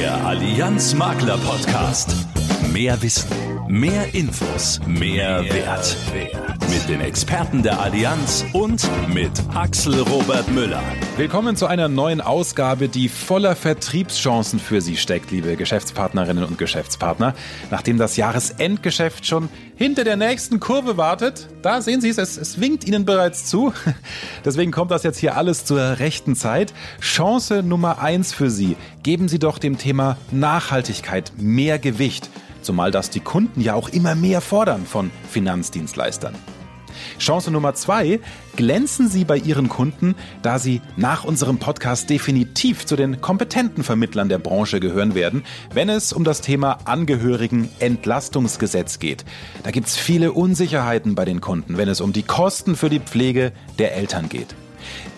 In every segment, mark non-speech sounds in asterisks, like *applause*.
Der Allianz Makler Podcast. Mehr Wissen, mehr Infos, mehr, mehr Wert. Wert. Mit den Experten der Allianz und mit Axel Robert Müller. Willkommen zu einer neuen Ausgabe, die voller Vertriebschancen für Sie steckt, liebe Geschäftspartnerinnen und Geschäftspartner. Nachdem das Jahresendgeschäft schon hinter der nächsten Kurve wartet, da sehen Sie es, es, es winkt Ihnen bereits zu. *laughs* Deswegen kommt das jetzt hier alles zur rechten Zeit. Chance Nummer eins für Sie. Geben Sie doch dem Thema Nachhaltigkeit mehr Gewicht. Zumal das die Kunden ja auch immer mehr fordern von Finanzdienstleistern. Chance Nummer zwei, glänzen Sie bei Ihren Kunden, da Sie nach unserem Podcast definitiv zu den kompetenten Vermittlern der Branche gehören werden, wenn es um das Thema Angehörigen-Entlastungsgesetz geht. Da gibt es viele Unsicherheiten bei den Kunden, wenn es um die Kosten für die Pflege der Eltern geht.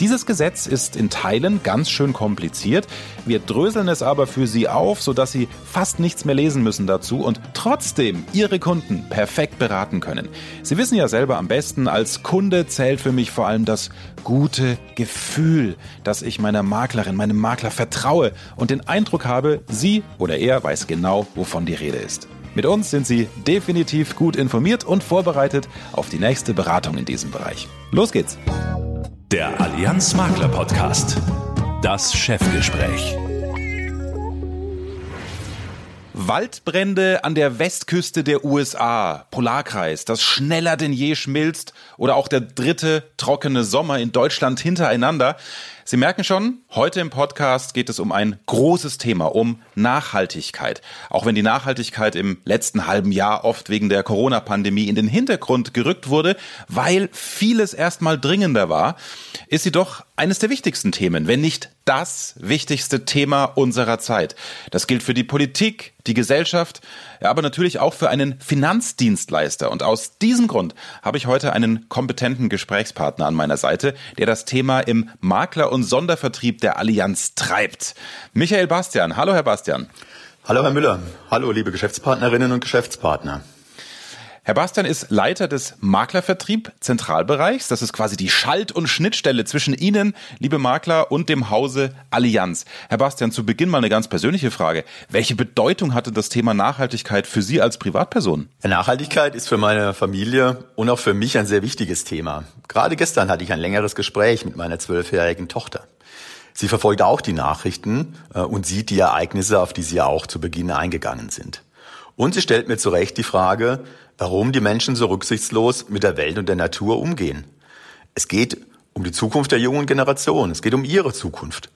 Dieses Gesetz ist in Teilen ganz schön kompliziert. Wir dröseln es aber für Sie auf, sodass Sie fast nichts mehr lesen müssen dazu und trotzdem Ihre Kunden perfekt beraten können. Sie wissen ja selber am besten, als Kunde zählt für mich vor allem das gute Gefühl, dass ich meiner Maklerin, meinem Makler vertraue und den Eindruck habe, sie oder er weiß genau, wovon die Rede ist. Mit uns sind Sie definitiv gut informiert und vorbereitet auf die nächste Beratung in diesem Bereich. Los geht's! Der Allianz Makler Podcast. Das Chefgespräch. Waldbrände an der Westküste der USA, Polarkreis, das schneller denn je schmilzt oder auch der dritte trockene Sommer in Deutschland hintereinander. Sie merken schon, heute im Podcast geht es um ein großes Thema, um Nachhaltigkeit. Auch wenn die Nachhaltigkeit im letzten halben Jahr oft wegen der Corona-Pandemie in den Hintergrund gerückt wurde, weil vieles erstmal dringender war, ist sie doch eines der wichtigsten Themen, wenn nicht das wichtigste Thema unserer Zeit. Das gilt für die Politik, die Gesellschaft, aber natürlich auch für einen Finanzdienstleister. Und aus diesem Grund habe ich heute einen kompetenten Gesprächspartner an meiner Seite, der das Thema im Makler- und Sondervertrieb der Allianz treibt. Michael Bastian. Hallo, Herr Bastian. Hallo, Herr Müller. Hallo, liebe Geschäftspartnerinnen und Geschäftspartner. Herr Bastian ist Leiter des Maklervertrieb Zentralbereichs. Das ist quasi die Schalt- und Schnittstelle zwischen Ihnen, liebe Makler, und dem Hause Allianz. Herr Bastian, zu Beginn mal eine ganz persönliche Frage. Welche Bedeutung hatte das Thema Nachhaltigkeit für Sie als Privatperson? Nachhaltigkeit ist für meine Familie und auch für mich ein sehr wichtiges Thema. Gerade gestern hatte ich ein längeres Gespräch mit meiner zwölfjährigen Tochter. Sie verfolgt auch die Nachrichten äh, und sieht die Ereignisse, auf die Sie auch zu Beginn eingegangen sind. Und sie stellt mir zu Recht die Frage, warum die Menschen so rücksichtslos mit der Welt und der Natur umgehen. Es geht um die Zukunft der jungen Generation. Es geht um ihre Zukunft.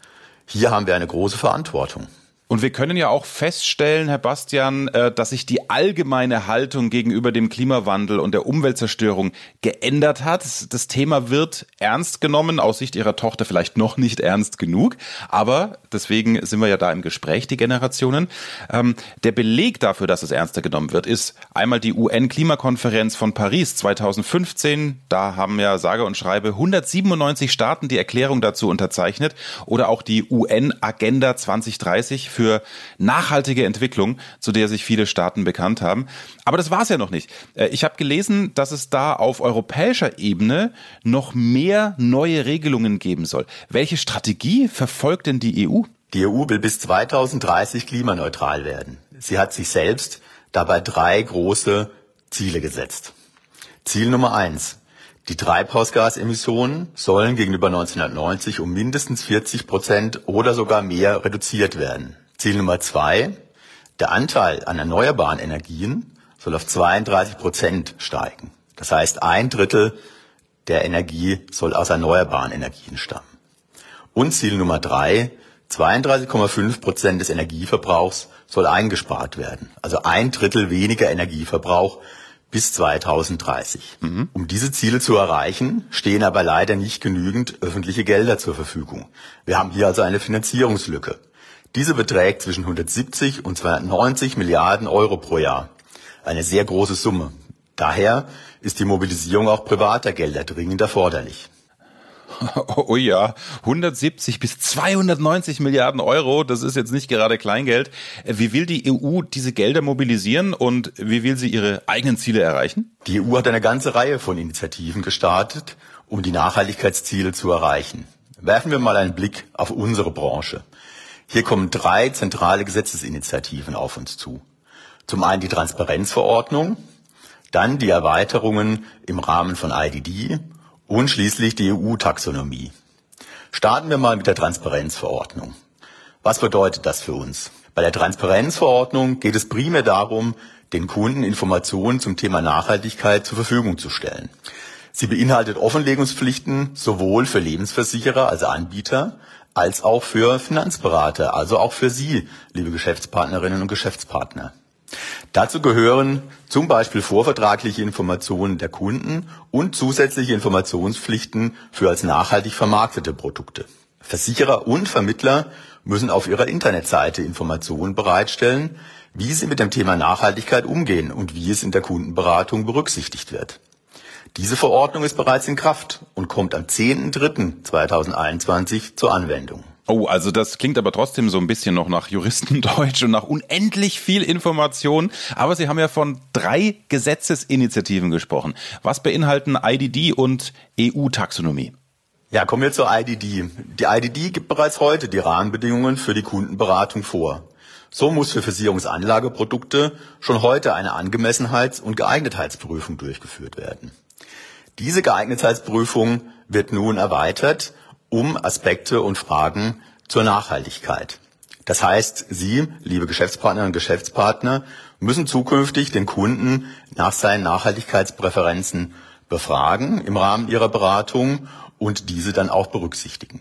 Hier haben wir eine große Verantwortung. Und wir können ja auch feststellen, Herr Bastian, äh, dass sich die allgemeine Haltung gegenüber dem Klimawandel und der Umweltzerstörung geändert hat. Das Thema wird ernst genommen, aus Sicht Ihrer Tochter vielleicht noch nicht ernst genug, aber deswegen sind wir ja da im Gespräch, die Generationen. Ähm, der Beleg dafür, dass es ernster genommen wird, ist einmal die UN-Klimakonferenz von Paris 2015. Da haben ja sage und schreibe 197 Staaten die Erklärung dazu unterzeichnet oder auch die UN-Agenda 2030 für nachhaltige Entwicklung, zu der sich viele Staaten bekannt haben. Aber das war es ja noch nicht. Äh, ich habe gelesen, dass es da auf europäischer Ebene noch mehr neue Regelungen geben soll. Welche Strategie verfolgt denn die EU? Die EU will bis 2030 klimaneutral werden. Sie hat sich selbst dabei drei große Ziele gesetzt. Ziel Nummer eins. Die Treibhausgasemissionen sollen gegenüber 1990 um mindestens 40 Prozent oder sogar mehr reduziert werden. Ziel Nummer zwei, der Anteil an erneuerbaren Energien soll auf 32 Prozent steigen. Das heißt, ein Drittel der Energie soll aus erneuerbaren Energien stammen. Und Ziel Nummer drei, 32,5 Prozent des Energieverbrauchs soll eingespart werden. Also ein Drittel weniger Energieverbrauch bis 2030. Mhm. Um diese Ziele zu erreichen, stehen aber leider nicht genügend öffentliche Gelder zur Verfügung. Wir haben hier also eine Finanzierungslücke. Diese beträgt zwischen 170 und 290 Milliarden Euro pro Jahr. Eine sehr große Summe. Daher ist die Mobilisierung auch privater Gelder dringend erforderlich. *laughs* Oh ja, 170 bis 290 Milliarden Euro, das ist jetzt nicht gerade Kleingeld. Wie will die EU diese Gelder mobilisieren und wie will sie ihre eigenen Ziele erreichen? Die EU hat eine ganze Reihe von Initiativen gestartet, um die Nachhaltigkeitsziele zu erreichen. Werfen wir mal einen Blick auf unsere Branche. Hier kommen drei zentrale Gesetzesinitiativen auf uns zu. Zum einen die Transparenzverordnung, dann die Erweiterungen im Rahmen von IDD und schließlich die EU-Taxonomie. Starten wir mal mit der Transparenzverordnung. Was bedeutet das für uns? Bei der Transparenzverordnung geht es primär darum, den Kunden Informationen zum Thema Nachhaltigkeit zur Verfügung zu stellen. Sie beinhaltet Offenlegungspflichten sowohl für Lebensversicherer, also Anbieter, als auch für Finanzberater, also auch für Sie, liebe Geschäftspartnerinnen und Geschäftspartner. Dazu gehören zum Beispiel vorvertragliche Informationen der Kunden und zusätzliche Informationspflichten für als nachhaltig vermarktete Produkte. Versicherer und Vermittler müssen auf ihrer Internetseite Informationen bereitstellen, wie sie mit dem Thema Nachhaltigkeit umgehen und wie es in der Kundenberatung berücksichtigt wird. Diese Verordnung ist bereits in Kraft und kommt am 10.03.2021 zur Anwendung. Oh, also das klingt aber trotzdem so ein bisschen noch nach Juristendeutsch und nach unendlich viel Information. Aber Sie haben ja von drei Gesetzesinitiativen gesprochen. Was beinhalten IDD und EU-Taxonomie? Ja, kommen wir zur IDD. Die IDD gibt bereits heute die Rahmenbedingungen für die Kundenberatung vor. So muss für Versicherungsanlageprodukte schon heute eine Angemessenheits- und Geeignetheitsprüfung durchgeführt werden. Diese Geeignetheitsprüfung wird nun erweitert um Aspekte und Fragen zur Nachhaltigkeit. Das heißt, Sie, liebe Geschäftspartnerinnen und Geschäftspartner, müssen zukünftig den Kunden nach seinen Nachhaltigkeitspräferenzen befragen im Rahmen Ihrer Beratung und diese dann auch berücksichtigen.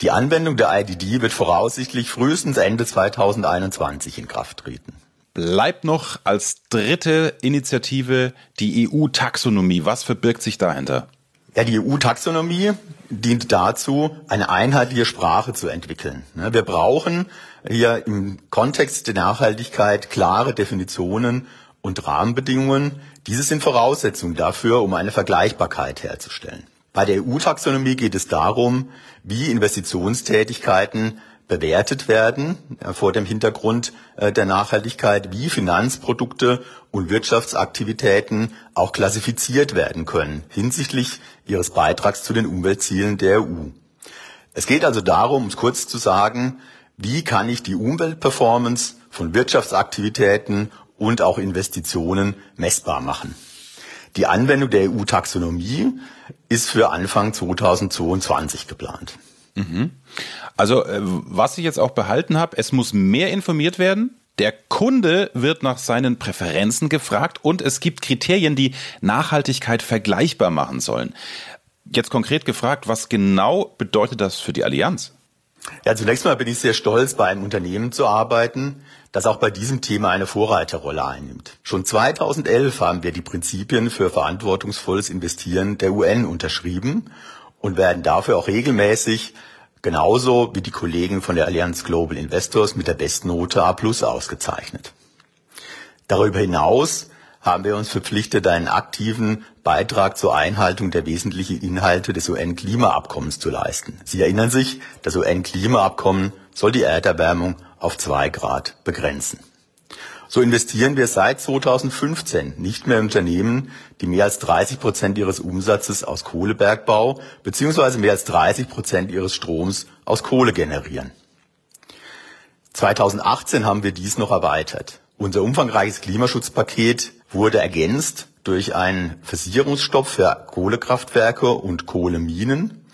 Die Anwendung der IDD wird voraussichtlich frühestens Ende 2021 in Kraft treten. Bleibt noch als dritte Initiative die EU-Taxonomie. Was verbirgt sich dahinter? Ja, die EU-Taxonomie dient dazu, eine einheitliche Sprache zu entwickeln. Ne, wir brauchen hier im Kontext der Nachhaltigkeit klare Definitionen und Rahmenbedingungen. Diese sind Voraussetzungen dafür, um eine Vergleichbarkeit herzustellen. Bei der EU-Taxonomie geht es darum, wie Investitionstätigkeiten bewertet werden äh, vor dem Hintergrund äh, der Nachhaltigkeit, wie Finanzprodukte und Wirtschaftsaktivitäten auch klassifiziert werden können hinsichtlich ihres Beitrags zu den Umweltzielen der EU. Es geht also darum, um es kurz zu sagen, wie kann ich die Umweltperformance von Wirtschaftsaktivitäten und auch Investitionen messbar machen. Die Anwendung der EU-Taxonomie ist für Anfang 2022 geplant. Mhm. Also äh, was ich jetzt auch behalten habe, es muss mehr informiert werden. Der Kunde wird nach seinen Präferenzen gefragt und es gibt Kriterien, die Nachhaltigkeit vergleichbar machen sollen. Jetzt konkret gefragt, was genau bedeutet das für die Allianz? Ja, zunächst mal bin ich sehr stolz, bei einem Unternehmen zu arbeiten, das auch bei diesem Thema eine Vorreiterrolle einnimmt. Schon 2011 haben wir die Prinzipien für verantwortungsvolles Investieren der UN unterschrieben und werden dafür auch regelmäßig genauso wie die Kollegen von der Allianz Global Investors mit der Bestnote A Plus ausgezeichnet. Darüber hinaus haben wir uns verpflichtet, einen aktiven Beitrag zur Einhaltung der wesentlichen Inhalte des UN-Klimaabkommens zu leisten. Sie erinnern sich, das UN-Klimaabkommen soll die Erderwärmung auf zwei Grad begrenzen. So investieren wir seit 2015 nicht mehr in Unternehmen, die mehr als 30 Prozent ihres Umsatzes aus Kohlebergbau bzw. mehr als 30 Prozent ihres Stroms aus Kohle generieren. 2018 haben wir dies noch erweitert. Unser umfangreiches Klimaschutzpaket wurde ergänzt durch einen Versicherungsstopp für Kohlekraftwerke und Kohleminen.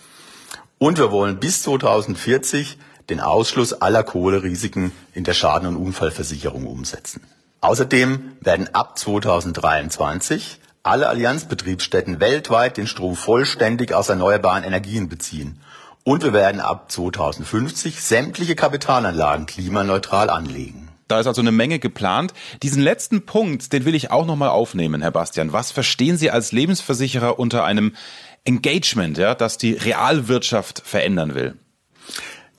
Und wir wollen bis 2040 den Ausschluss aller Kohlerisiken in der Schaden- und Unfallversicherung umsetzen. Außerdem werden ab 2023 alle Allianzbetriebsstätten weltweit den Strom vollständig aus erneuerbaren Energien beziehen. Und wir werden ab 2050 sämtliche Kapitalanlagen klimaneutral anlegen. Da ist also eine Menge geplant. Diesen letzten Punkt, den will ich auch nochmal aufnehmen, Herr Bastian. Was verstehen Sie als Lebensversicherer unter einem Engagement, ja, das die Realwirtschaft verändern will?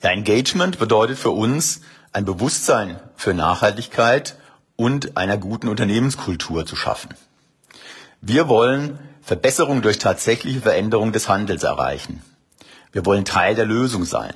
Ja, Engagement bedeutet für uns ein Bewusstsein für Nachhaltigkeit und einer guten Unternehmenskultur zu schaffen. Wir wollen Verbesserung durch tatsächliche Veränderung des Handels erreichen. Wir wollen Teil der Lösung sein.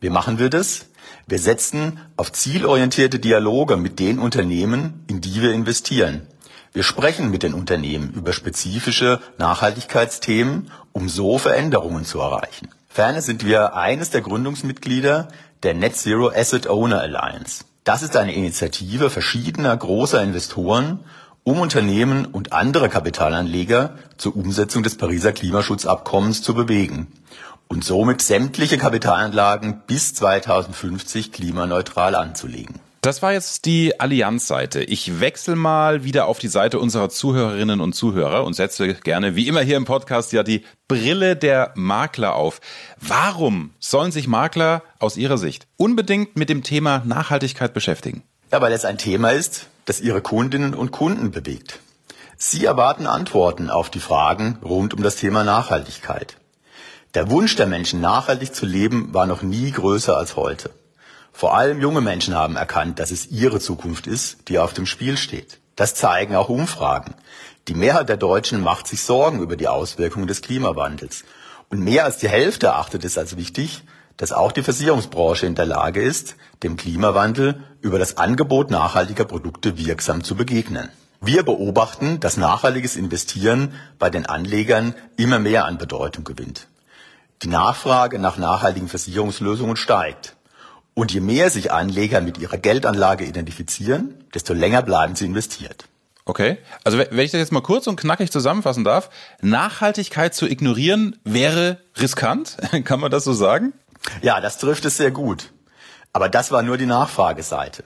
Wie machen wir das? Wir setzen auf zielorientierte Dialoge mit den Unternehmen, in die wir investieren. Wir sprechen mit den Unternehmen über spezifische Nachhaltigkeitsthemen, um so Veränderungen zu erreichen. Ferner sind wir eines der Gründungsmitglieder der Net Zero Asset Owner Alliance. Das ist eine Initiative verschiedener großer Investoren, um Unternehmen und andere Kapitalanleger zur Umsetzung des Pariser Klimaschutzabkommens zu bewegen und somit sämtliche Kapitalanlagen bis 2050 klimaneutral anzulegen. Das war jetzt die Allianz-Seite. Ich wechsle mal wieder auf die Seite unserer Zuhörerinnen und Zuhörer und setze gerne, wie immer hier im Podcast, ja die Brille der Makler auf. Warum sollen sich Makler aus Ihrer Sicht unbedingt mit dem Thema Nachhaltigkeit beschäftigen? Ja, weil es ein Thema ist, das Ihre Kundinnen und Kunden bewegt. Sie erwarten Antworten auf die Fragen rund um das Thema Nachhaltigkeit. Der Wunsch der Menschen, nachhaltig zu leben, war noch nie größer als heute. Vor allem junge Menschen haben erkannt, dass es ihre Zukunft ist, die auf dem Spiel steht. Das zeigen auch Umfragen. Die Mehrheit der Deutschen macht sich Sorgen über die Auswirkungen des Klimawandels. Und mehr als die Hälfte achtet es als wichtig, dass auch die Versicherungsbranche in der Lage ist, dem Klimawandel über das Angebot nachhaltiger Produkte wirksam zu begegnen. Wir beobachten, dass nachhaltiges Investieren bei den Anlegern immer mehr an Bedeutung gewinnt. Die Nachfrage nach nachhaltigen Versicherungslösungen steigt. Und je mehr sich Anleger mit ihrer Geldanlage identifizieren, desto länger bleiben sie investiert. Okay, also wenn ich das jetzt mal kurz und knackig zusammenfassen darf, Nachhaltigkeit zu ignorieren wäre riskant, *laughs* kann man das so sagen? Ja, das trifft es sehr gut. Aber das war nur die Nachfrageseite.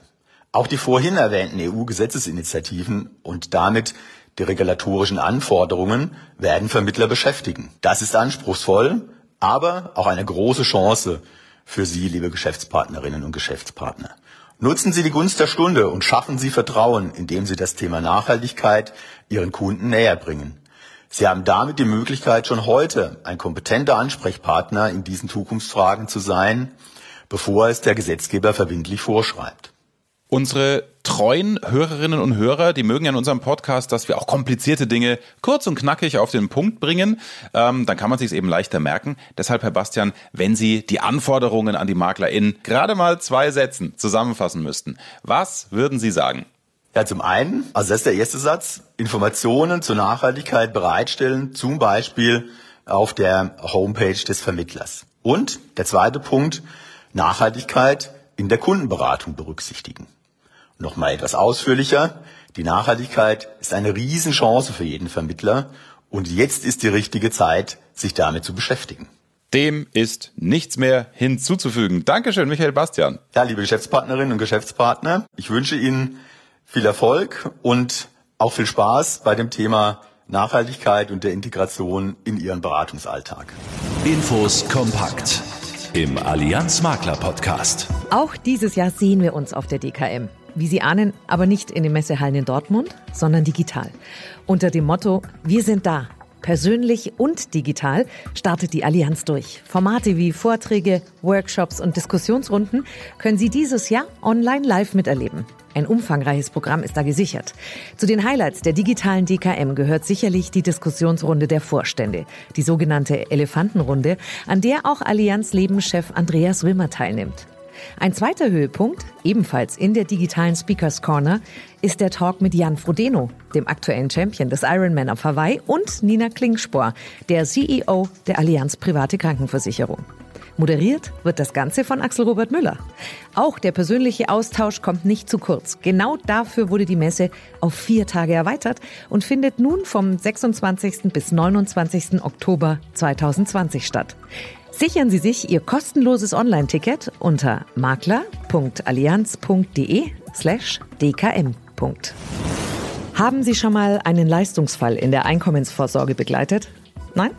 Auch die vorhin erwähnten EU-Gesetzesinitiativen und damit die regulatorischen Anforderungen werden Vermittler beschäftigen. Das ist anspruchsvoll, aber auch eine große Chance für Sie, liebe Geschäftspartnerinnen und Geschäftspartner. Nutzen Sie die Gunst der Stunde und schaffen Sie Vertrauen, indem Sie das Thema Nachhaltigkeit Ihren Kunden näher bringen. Sie haben damit die Möglichkeit, schon heute ein kompetenter Ansprechpartner in diesen Zukunftsfragen zu sein, bevor es der Gesetzgeber verbindlich vorschreibt. Unsere treuen Hörerinnen und Hörer, die mögen ja in unserem Podcast, dass wir auch komplizierte Dinge kurz und knackig auf den Punkt bringen. Ähm, dann kann man sich eben leichter merken. Deshalb, Herr Bastian, wenn Sie die Anforderungen an die Makler in gerade mal zwei Sätzen zusammenfassen müssten, was würden Sie sagen? Ja, zum einen, also das ist der erste Satz, Informationen zur Nachhaltigkeit bereitstellen, zum Beispiel auf der Homepage des Vermittlers. Und der zweite Punkt, Nachhaltigkeit in der Kundenberatung berücksichtigen. Nochmal etwas ausführlicher. Die Nachhaltigkeit ist eine Riesenchance für jeden Vermittler und jetzt ist die richtige Zeit, sich damit zu beschäftigen. Dem ist nichts mehr hinzuzufügen. Dankeschön, Michael Bastian. Ja, liebe Geschäftspartnerinnen und Geschäftspartner, ich wünsche Ihnen viel Erfolg und auch viel Spaß bei dem Thema Nachhaltigkeit und der Integration in Ihren Beratungsalltag. Infos kompakt im Allianz Makler Podcast. Auch dieses Jahr sehen wir uns auf der DKM. Wie Sie ahnen, aber nicht in den Messehallen in Dortmund, sondern digital. Unter dem Motto Wir sind da. Persönlich und digital startet die Allianz durch. Formate wie Vorträge, Workshops und Diskussionsrunden können Sie dieses Jahr online live miterleben. Ein umfangreiches Programm ist da gesichert. Zu den Highlights der digitalen DKM gehört sicherlich die Diskussionsrunde der Vorstände, die sogenannte Elefantenrunde, an der auch Allianz Lebenschef Andreas Wimmer teilnimmt. Ein zweiter Höhepunkt, ebenfalls in der digitalen Speakers Corner, ist der Talk mit Jan Frodeno, dem aktuellen Champion des Ironman auf Hawaii, und Nina Klingspor, der CEO der Allianz Private Krankenversicherung. Moderiert wird das Ganze von Axel Robert Müller. Auch der persönliche Austausch kommt nicht zu kurz. Genau dafür wurde die Messe auf vier Tage erweitert und findet nun vom 26. bis 29. Oktober 2020 statt. Sichern Sie sich Ihr kostenloses Online-Ticket unter makler.allianz.de slash dkm. Haben Sie schon mal einen Leistungsfall in der Einkommensvorsorge begleitet? Nein?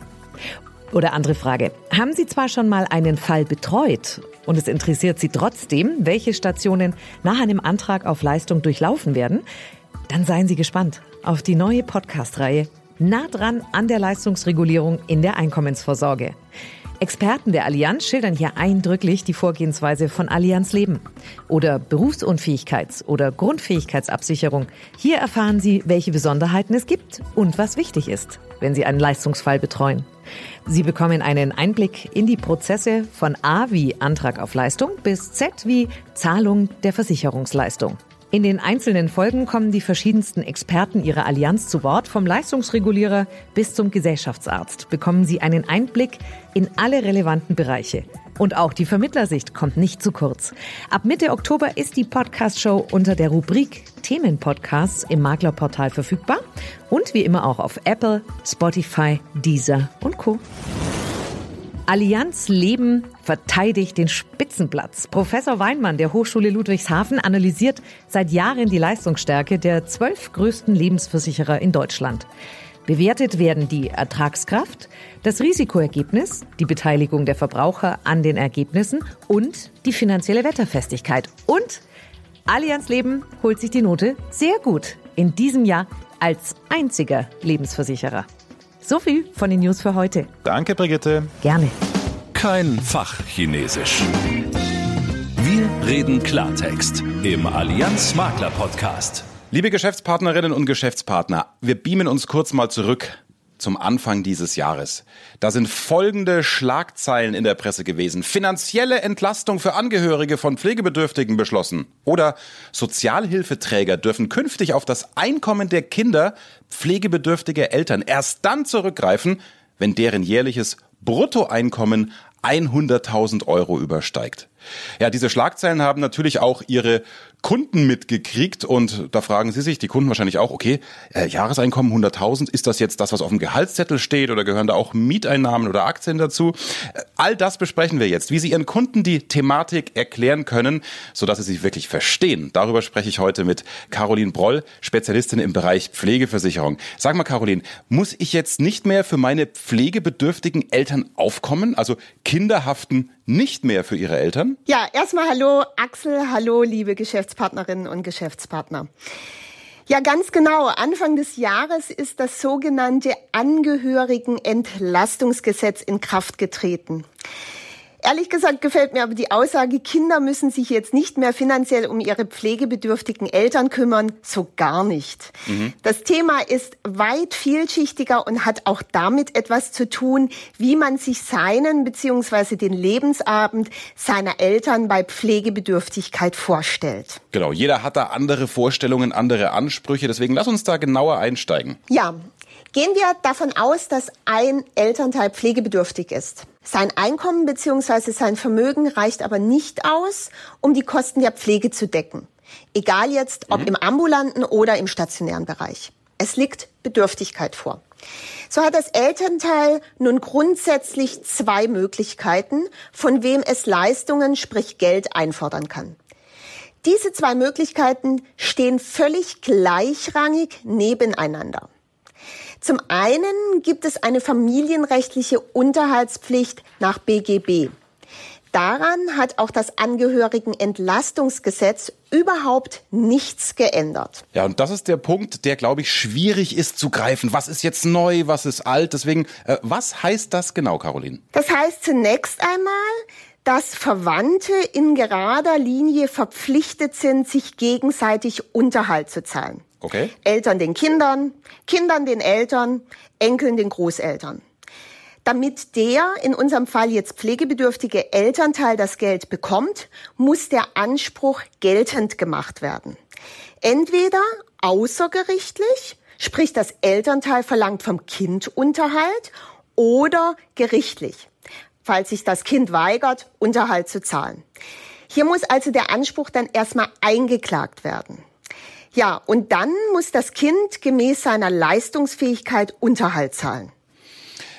Oder andere Frage. Haben Sie zwar schon mal einen Fall betreut und es interessiert Sie trotzdem, welche Stationen nach einem Antrag auf Leistung durchlaufen werden? Dann seien Sie gespannt auf die neue Podcast-Reihe Nah dran an der Leistungsregulierung in der Einkommensvorsorge. Experten der Allianz schildern hier eindrücklich die Vorgehensweise von Allianz Leben oder Berufsunfähigkeits- oder Grundfähigkeitsabsicherung. Hier erfahren Sie, welche Besonderheiten es gibt und was wichtig ist, wenn Sie einen Leistungsfall betreuen. Sie bekommen einen Einblick in die Prozesse von A wie Antrag auf Leistung bis Z wie Zahlung der Versicherungsleistung. In den einzelnen Folgen kommen die verschiedensten Experten ihrer Allianz zu Wort. Vom Leistungsregulierer bis zum Gesellschaftsarzt bekommen Sie einen Einblick in alle relevanten Bereiche. Und auch die Vermittlersicht kommt nicht zu kurz. Ab Mitte Oktober ist die Podcast-Show unter der Rubrik Themenpodcasts im Maklerportal verfügbar und wie immer auch auf Apple, Spotify, Deezer und Co. Allianz Leben verteidigt den Spitzenplatz. Professor Weinmann der Hochschule Ludwigshafen analysiert seit Jahren die Leistungsstärke der zwölf größten Lebensversicherer in Deutschland. Bewertet werden die Ertragskraft, das Risikoergebnis, die Beteiligung der Verbraucher an den Ergebnissen und die finanzielle Wetterfestigkeit. Und Allianz Leben holt sich die Note sehr gut in diesem Jahr als einziger Lebensversicherer. So viel von den News für heute. Danke, Brigitte. Gerne. Kein Fachchinesisch. Wir reden Klartext im Allianz Makler Podcast. Liebe Geschäftspartnerinnen und Geschäftspartner, wir beamen uns kurz mal zurück zum Anfang dieses Jahres. Da sind folgende Schlagzeilen in der Presse gewesen. Finanzielle Entlastung für Angehörige von Pflegebedürftigen beschlossen. Oder Sozialhilfeträger dürfen künftig auf das Einkommen der Kinder pflegebedürftiger Eltern erst dann zurückgreifen, wenn deren jährliches Bruttoeinkommen 100.000 Euro übersteigt. Ja, diese Schlagzeilen haben natürlich auch ihre Kunden mitgekriegt und da fragen Sie sich, die Kunden wahrscheinlich auch, okay, äh, Jahreseinkommen 100.000, ist das jetzt das, was auf dem Gehaltszettel steht oder gehören da auch Mieteinnahmen oder Aktien dazu? Äh, all das besprechen wir jetzt, wie Sie Ihren Kunden die Thematik erklären können, sodass sie sich wirklich verstehen. Darüber spreche ich heute mit Caroline Broll, Spezialistin im Bereich Pflegeversicherung. Sag mal, Caroline, muss ich jetzt nicht mehr für meine pflegebedürftigen Eltern aufkommen? Also Kinder haften nicht mehr für ihre Eltern? Ja, erstmal hallo Axel, hallo liebe Geschäftspartnerinnen und Geschäftspartner. Ja, ganz genau. Anfang des Jahres ist das sogenannte Angehörigenentlastungsgesetz in Kraft getreten. Ehrlich gesagt gefällt mir aber die Aussage, Kinder müssen sich jetzt nicht mehr finanziell um ihre pflegebedürftigen Eltern kümmern, so gar nicht. Mhm. Das Thema ist weit vielschichtiger und hat auch damit etwas zu tun, wie man sich seinen bzw. den Lebensabend seiner Eltern bei Pflegebedürftigkeit vorstellt. Genau, jeder hat da andere Vorstellungen, andere Ansprüche, deswegen lass uns da genauer einsteigen. Ja, Gehen wir davon aus, dass ein Elternteil pflegebedürftig ist. Sein Einkommen bzw. sein Vermögen reicht aber nicht aus, um die Kosten der Pflege zu decken. Egal jetzt, ob mhm. im ambulanten oder im stationären Bereich. Es liegt Bedürftigkeit vor. So hat das Elternteil nun grundsätzlich zwei Möglichkeiten, von wem es Leistungen, sprich Geld einfordern kann. Diese zwei Möglichkeiten stehen völlig gleichrangig nebeneinander. Zum einen gibt es eine familienrechtliche Unterhaltspflicht nach BGB. Daran hat auch das Angehörigenentlastungsgesetz überhaupt nichts geändert. Ja, und das ist der Punkt, der, glaube ich, schwierig ist zu greifen. Was ist jetzt neu, was ist alt? Deswegen, äh, was heißt das genau, Caroline? Das heißt zunächst einmal, dass Verwandte in gerader Linie verpflichtet sind, sich gegenseitig Unterhalt zu zahlen. Okay. Eltern den Kindern, Kindern den Eltern, Enkeln den Großeltern. Damit der, in unserem Fall jetzt pflegebedürftige Elternteil das Geld bekommt, muss der Anspruch geltend gemacht werden. Entweder außergerichtlich, sprich das Elternteil verlangt vom Kind Unterhalt, oder gerichtlich, falls sich das Kind weigert, Unterhalt zu zahlen. Hier muss also der Anspruch dann erstmal eingeklagt werden. Ja, und dann muss das Kind gemäß seiner Leistungsfähigkeit Unterhalt zahlen.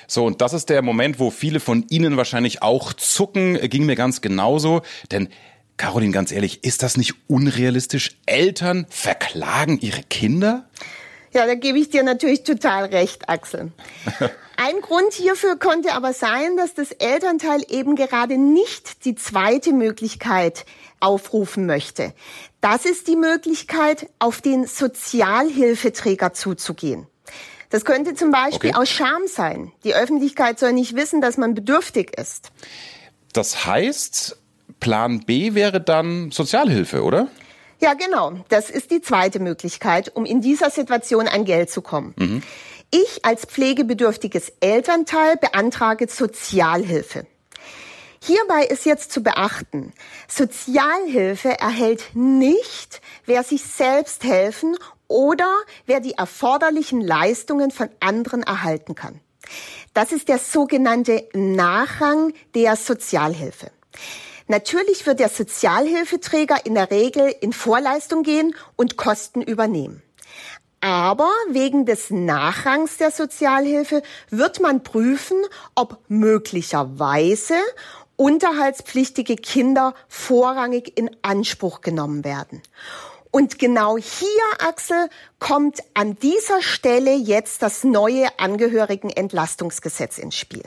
So, und das ist der Moment, wo viele von Ihnen wahrscheinlich auch zucken, ging mir ganz genauso, denn Caroline, ganz ehrlich, ist das nicht unrealistisch? Eltern verklagen ihre Kinder? Ja, da gebe ich dir natürlich total recht, Axel. *laughs* Ein Grund hierfür konnte aber sein, dass das Elternteil eben gerade nicht die zweite Möglichkeit aufrufen möchte. Das ist die Möglichkeit, auf den Sozialhilfeträger zuzugehen. Das könnte zum Beispiel okay. aus Scham sein. Die Öffentlichkeit soll nicht wissen, dass man bedürftig ist. Das heißt, Plan B wäre dann Sozialhilfe, oder? Ja, genau. Das ist die zweite Möglichkeit, um in dieser Situation an Geld zu kommen. Mhm. Ich als pflegebedürftiges Elternteil beantrage Sozialhilfe. Hierbei ist jetzt zu beachten, Sozialhilfe erhält nicht, wer sich selbst helfen oder wer die erforderlichen Leistungen von anderen erhalten kann. Das ist der sogenannte Nachrang der Sozialhilfe. Natürlich wird der Sozialhilfeträger in der Regel in Vorleistung gehen und Kosten übernehmen. Aber wegen des Nachrangs der Sozialhilfe wird man prüfen, ob möglicherweise unterhaltspflichtige Kinder vorrangig in Anspruch genommen werden. Und genau hier, Axel, kommt an dieser Stelle jetzt das neue Angehörigenentlastungsgesetz ins Spiel.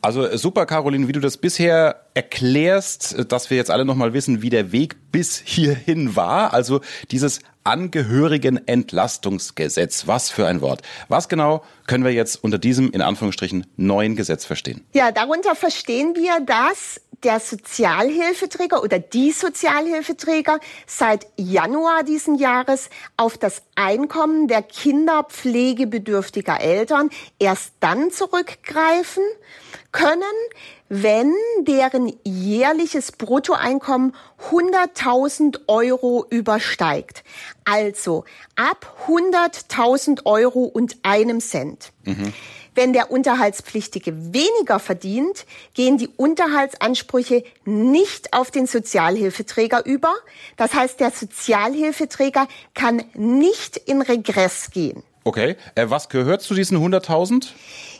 Also super, Caroline, wie du das bisher erklärst, dass wir jetzt alle nochmal wissen, wie der Weg bis hierhin war. Also dieses Angehörigenentlastungsgesetz. Was für ein Wort. Was genau können wir jetzt unter diesem, in Anführungsstrichen, neuen Gesetz verstehen? Ja, darunter verstehen wir, dass der Sozialhilfeträger oder die Sozialhilfeträger seit Januar diesen Jahres auf das Einkommen der kinderpflegebedürftiger Eltern erst dann zurückgreifen können, wenn deren jährliches Bruttoeinkommen 100.000 Euro übersteigt. Also ab 100.000 Euro und einem Cent. Mhm. Wenn der Unterhaltspflichtige weniger verdient, gehen die Unterhaltsansprüche nicht auf den Sozialhilfeträger über. Das heißt, der Sozialhilfeträger kann nicht in Regress gehen. Okay, äh, was gehört zu diesen 100.000?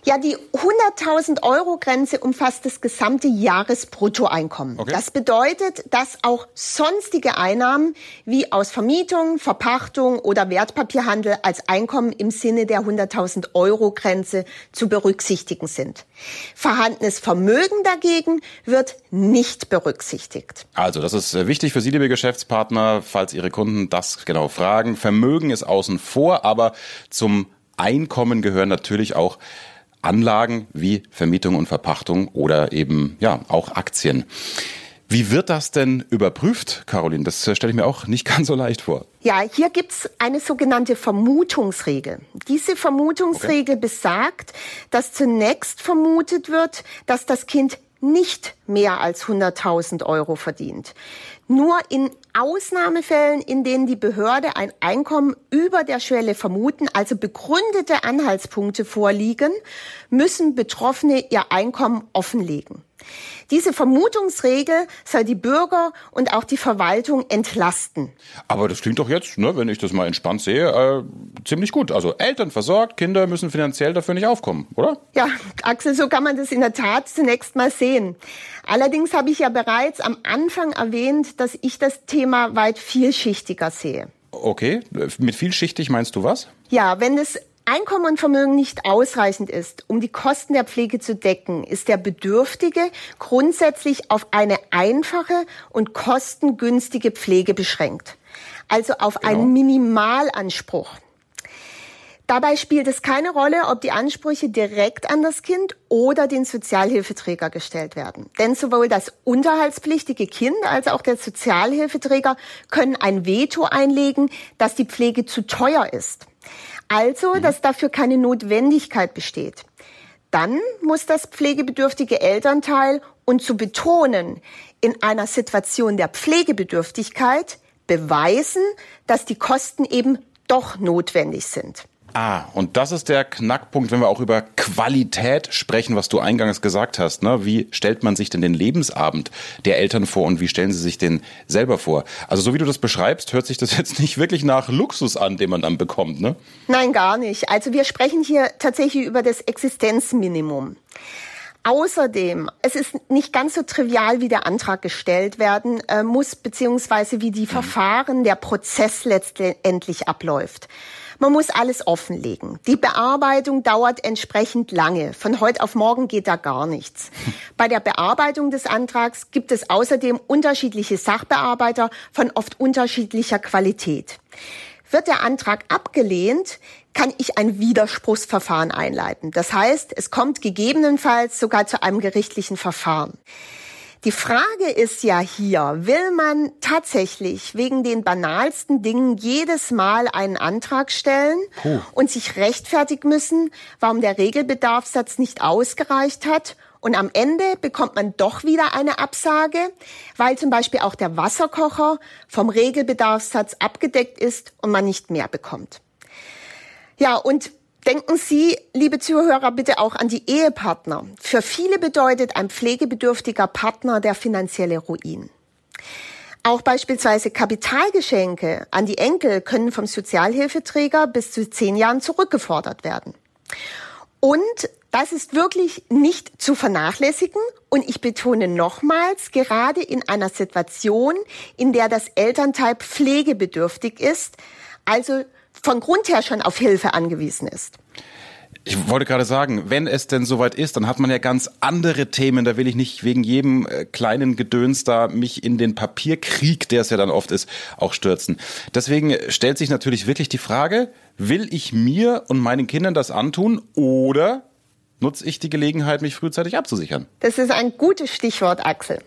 Ja, die 100.000 Euro Grenze umfasst das gesamte Jahresbruttoeinkommen. Okay. Das bedeutet, dass auch sonstige Einnahmen wie aus Vermietung, Verpachtung oder Wertpapierhandel als Einkommen im Sinne der 100.000 Euro Grenze zu berücksichtigen sind. Vorhandenes Vermögen dagegen wird nicht berücksichtigt. Also, das ist äh, wichtig für Sie, liebe Geschäftspartner, falls Ihre Kunden das genau fragen. Vermögen ist außen vor, aber zum Einkommen gehören natürlich auch Anlagen wie Vermietung und Verpachtung oder eben ja auch Aktien. Wie wird das denn überprüft, Caroline? Das äh, stelle ich mir auch nicht *laughs* ganz so leicht vor. Ja, hier gibt's eine sogenannte Vermutungsregel. Diese Vermutungsregel okay. besagt, dass zunächst vermutet wird, dass das Kind nicht mehr als 100.000 Euro verdient. Nur in Ausnahmefällen, in denen die Behörde ein Einkommen über der Schwelle vermuten, also begründete Anhaltspunkte vorliegen, müssen Betroffene ihr Einkommen offenlegen. Diese Vermutungsregel soll die Bürger und auch die Verwaltung entlasten. Aber das klingt doch jetzt, ne, wenn ich das mal entspannt sehe, äh, ziemlich gut. Also Eltern versorgt, Kinder müssen finanziell dafür nicht aufkommen, oder? Ja, Axel, so kann man das in der Tat zunächst mal sehen. Allerdings habe ich ja bereits am Anfang erwähnt, dass ich das Thema weit vielschichtiger sehe. Okay, mit vielschichtig meinst du was? Ja, wenn es Einkommen und Vermögen nicht ausreichend ist, um die Kosten der Pflege zu decken, ist der Bedürftige grundsätzlich auf eine einfache und kostengünstige Pflege beschränkt. Also auf genau. einen Minimalanspruch. Dabei spielt es keine Rolle, ob die Ansprüche direkt an das Kind oder den Sozialhilfeträger gestellt werden. Denn sowohl das unterhaltspflichtige Kind als auch der Sozialhilfeträger können ein Veto einlegen, dass die Pflege zu teuer ist. Also, mhm. dass dafür keine Notwendigkeit besteht. Dann muss das pflegebedürftige Elternteil und zu betonen, in einer Situation der Pflegebedürftigkeit beweisen, dass die Kosten eben doch notwendig sind. Ah, und das ist der Knackpunkt, wenn wir auch über Qualität sprechen, was du eingangs gesagt hast. Ne? Wie stellt man sich denn den Lebensabend der Eltern vor und wie stellen sie sich den selber vor? Also so wie du das beschreibst, hört sich das *laughs* jetzt nicht wirklich nach Luxus an, den man dann bekommt, ne? Nein, gar nicht. Also wir sprechen hier tatsächlich über das Existenzminimum. Außerdem, es ist nicht ganz so trivial, wie der Antrag gestellt werden äh, muss, beziehungsweise wie die mhm. Verfahren, der Prozess letztendlich abläuft. Man muss alles offenlegen. Die Bearbeitung dauert entsprechend lange. Von heute auf morgen geht da gar nichts. *laughs* Bei der Bearbeitung des Antrags gibt es außerdem unterschiedliche Sachbearbeiter von oft unterschiedlicher Qualität. Wird der Antrag abgelehnt, kann ich ein Widerspruchsverfahren einleiten. Das heißt, es kommt gegebenenfalls sogar zu einem gerichtlichen Verfahren. Die Frage ist ja hier, will man tatsächlich wegen den banalsten Dingen jedes Mal einen Antrag stellen Puh. und sich rechtfertigen müssen, warum der Regelbedarfssatz nicht ausgereicht hat Und am Ende bekommt man doch wieder eine Absage, weil zum Beispiel auch der Wasserkocher vom Regelbedarfssatz abgedeckt ist und man nicht mehr bekommt. Ja, und denken Sie, liebe Zuhörer, bitte auch an die Ehepartner. Für viele bedeutet ein pflegebedürftiger Partner der finanzielle Ruin. Auch beispielsweise Kapitalgeschenke an die Enkel können vom Sozialhilfeträger bis zu zehn Jahren zurückgefordert werden. Und das ist wirklich nicht zu vernachlässigen. Und ich betone nochmals, gerade in einer Situation, in der das Elternteil pflegebedürftig ist, also von Grund her schon auf Hilfe angewiesen ist. Ich wollte gerade sagen, wenn es denn soweit ist, dann hat man ja ganz andere Themen. Da will ich nicht wegen jedem äh, kleinen Gedöns da mich in den Papierkrieg, der es ja dann oft ist, auch stürzen. Deswegen stellt sich natürlich wirklich die Frage, will ich mir und meinen Kindern das antun oder nutze ich die Gelegenheit, mich frühzeitig abzusichern? Das ist ein gutes Stichwort, Axel.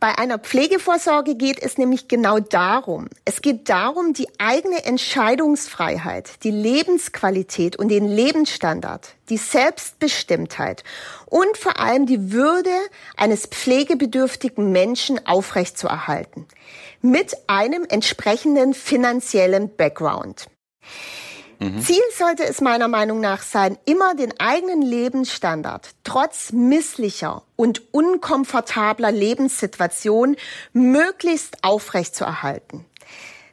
Bei einer Pflegevorsorge geht es nämlich genau darum. Es geht darum, die eigene Entscheidungsfreiheit, die Lebensqualität und den Lebensstandard, die Selbstbestimmtheit und vor allem die Würde eines pflegebedürftigen Menschen aufrechtzuerhalten. Mit einem entsprechenden finanziellen Background. Mhm. Ziel sollte es meiner Meinung nach sein, immer den eigenen Lebensstandard trotz misslicher und unkomfortabler Lebenssituation möglichst aufrechtzuerhalten.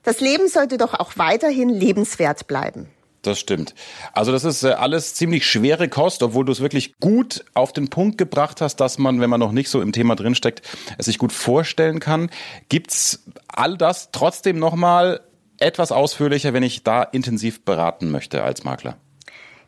Das Leben sollte doch auch weiterhin lebenswert bleiben. Das stimmt. Also das ist äh, alles ziemlich schwere Kost, obwohl du es wirklich gut auf den Punkt gebracht hast, dass man, wenn man noch nicht so im Thema drinsteckt, es sich gut vorstellen kann. Gibt's all das trotzdem nochmal etwas ausführlicher, wenn ich da intensiv beraten möchte als Makler.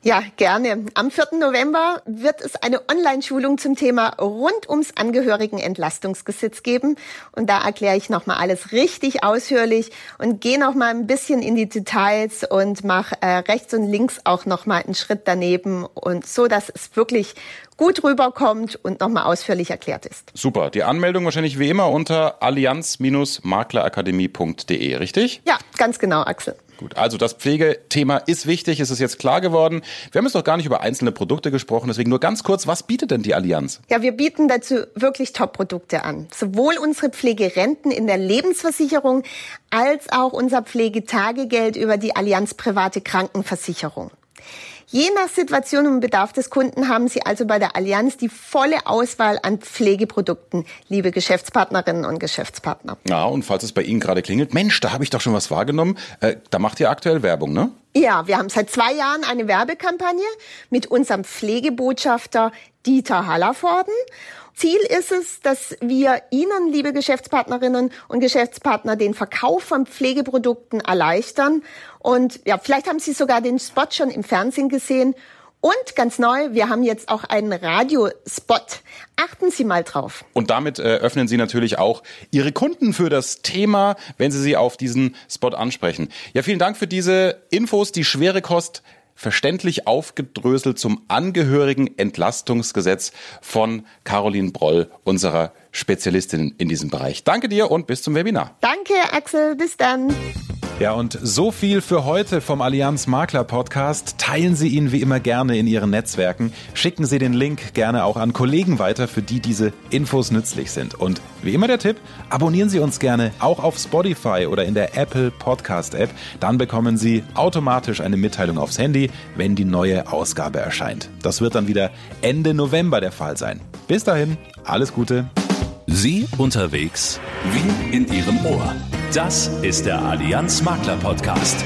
Ja, gerne. Am 4. November wird es eine Online-Schulung zum Thema rund ums Angehörigenentlastungsgesetz geben. Und da erkläre ich nochmal alles richtig ausführlich und gehe nochmal ein bisschen in die Details und mache äh, rechts und links auch nochmal einen Schritt daneben und so, dass es wirklich gut rüberkommt und nochmal ausführlich erklärt ist. Super. Die Anmeldung wahrscheinlich wie immer unter allianz-maklerakademie.de, richtig? Ja, ganz genau, Axel. Gut, also das Pflegethema ist wichtig, ist es jetzt klar geworden. Wir haben jetzt noch gar nicht über einzelne Produkte gesprochen, deswegen nur ganz kurz, was bietet denn die Allianz? Ja, wir bieten dazu wirklich Top-Produkte an. Sowohl unsere Pflegerenten in der Lebensversicherung als auch unser Pflegetagegeld über die Allianz private Krankenversicherung. Je nach Situation und Bedarf des Kunden haben Sie also bei der Allianz die volle Auswahl an Pflegeprodukten, liebe Geschäftspartnerinnen und Geschäftspartner. Ja, und falls es bei Ihnen gerade klingelt, Mensch, da habe ich doch schon was wahrgenommen. Äh, da macht ihr aktuell Werbung, ne? Ja, wir haben seit zwei Jahren eine Werbekampagne mit unserem Pflegebotschafter Dieter Hallervorden. Ziel ist es, dass wir Ihnen, liebe Geschäftspartnerinnen und Geschäftspartner, den Verkauf von Pflegeprodukten erleichtern. Und ja, vielleicht haben Sie sogar den Spot schon im Fernsehen gesehen. Und ganz neu, wir haben jetzt auch einen Radiospot. Achten Sie mal drauf. Und damit äh, öffnen Sie natürlich auch Ihre Kunden für das Thema, wenn Sie sie auf diesen Spot ansprechen. Ja, vielen Dank für diese Infos. Die schwere Kost verständlich aufgedröselt zum Angehörigen-Entlastungsgesetz von Caroline Broll, unserer Spezialistin in diesem Bereich. Danke dir und bis zum Webinar. Danke, Axel. Bis dann. Ja, und so viel für heute vom Allianz Makler Podcast. Teilen Sie ihn wie immer gerne in Ihren Netzwerken. Schicken Sie den Link gerne auch an Kollegen weiter, für die diese Infos nützlich sind. Und wie immer der Tipp, abonnieren Sie uns gerne auch auf Spotify oder in der Apple Podcast App. Dann bekommen Sie automatisch eine Mitteilung aufs Handy, wenn die neue Ausgabe erscheint. Das wird dann wieder Ende November der Fall sein. Bis dahin, alles Gute. Sie unterwegs wie in Ihrem Ohr. Das ist der Allianz Makler Podcast.